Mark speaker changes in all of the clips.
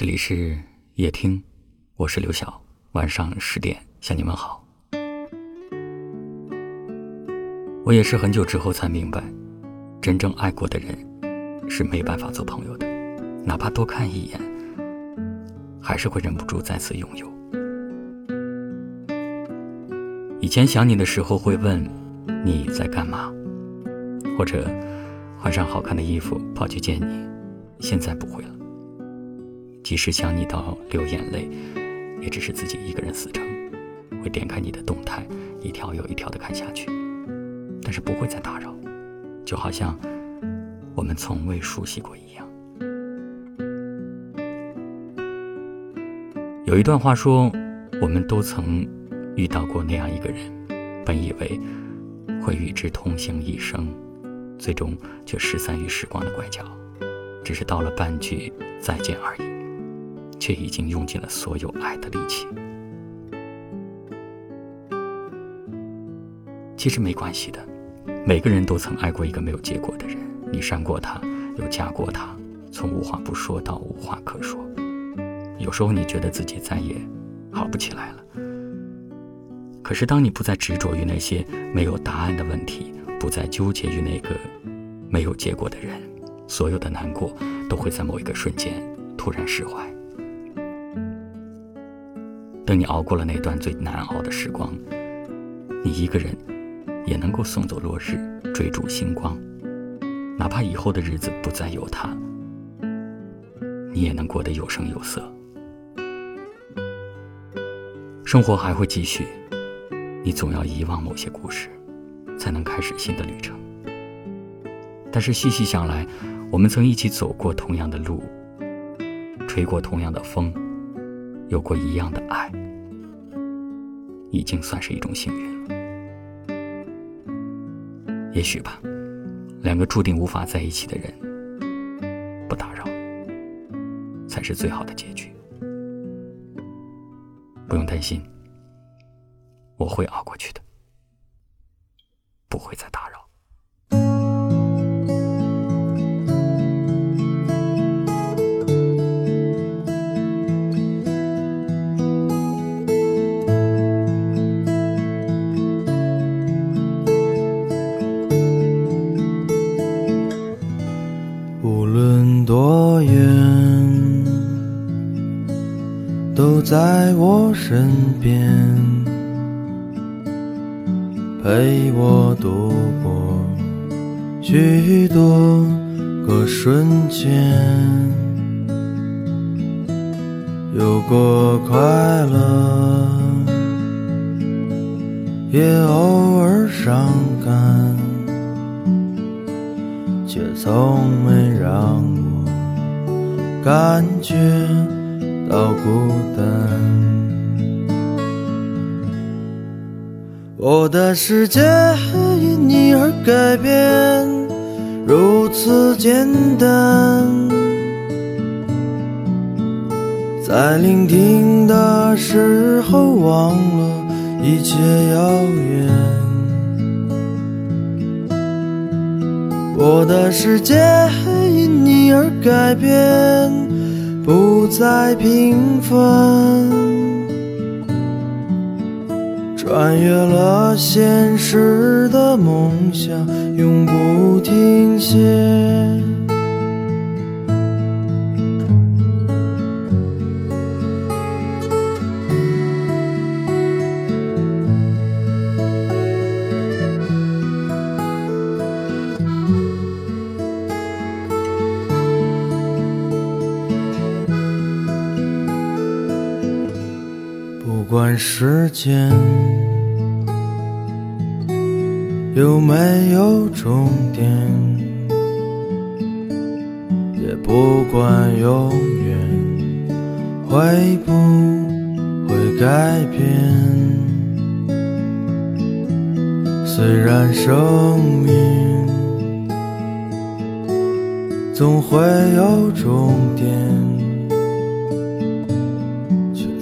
Speaker 1: 这里是夜听，我是刘晓。晚上十点向你们好。我也是很久之后才明白，真正爱过的人是没办法做朋友的，哪怕多看一眼，还是会忍不住再次拥有。以前想你的时候会问你在干嘛，或者换上好看的衣服跑去见你，现在不会了。即使想你到流眼泪，也只是自己一个人死撑，会点开你的动态，一条又一条的看下去，但是不会再打扰，就好像我们从未熟悉过一样。有一段话说，我们都曾遇到过那样一个人，本以为会与之同行一生，最终却失散于时光的拐角，只是道了半句再见而已。却已经用尽了所有爱的力气。其实没关系的，每个人都曾爱过一个没有结果的人。你删过他，又加过他，从无话不说到无话可说。有时候你觉得自己再也好不起来了。可是当你不再执着于那些没有答案的问题，不再纠结于那个没有结果的人，所有的难过都会在某一个瞬间突然释怀。等你熬过了那段最难熬的时光，你一个人也能够送走落日，追逐星光。哪怕以后的日子不再有他，你也能过得有声有色。生活还会继续，你总要遗忘某些故事，才能开始新的旅程。但是细细想来，我们曾一起走过同样的路，吹过同样的风。有过一样的爱，已经算是一种幸运了。也许吧，两个注定无法在一起的人，不打扰，才是最好的结局。不用担心，我会熬过去的，
Speaker 2: 多远，都在我身边，陪我度过许多个瞬间，有过快乐，也偶尔伤感，却从没让。感觉到孤单，我的世界因你而改变，如此简单。在聆听的时候，忘了一切遥远。我的世界。因你而改变，不再平凡，穿越了现实的梦想，永不停歇。管时间有没有终点，也不管永远会不会改变。虽然生命总会有终点。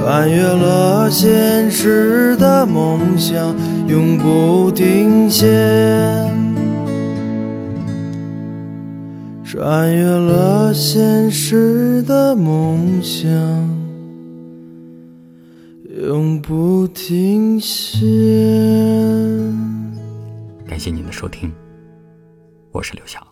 Speaker 2: 穿越了现实的梦想，永不停歇。穿越了现实的梦想，永不停歇。
Speaker 1: 感谢您的收听，我是刘晓。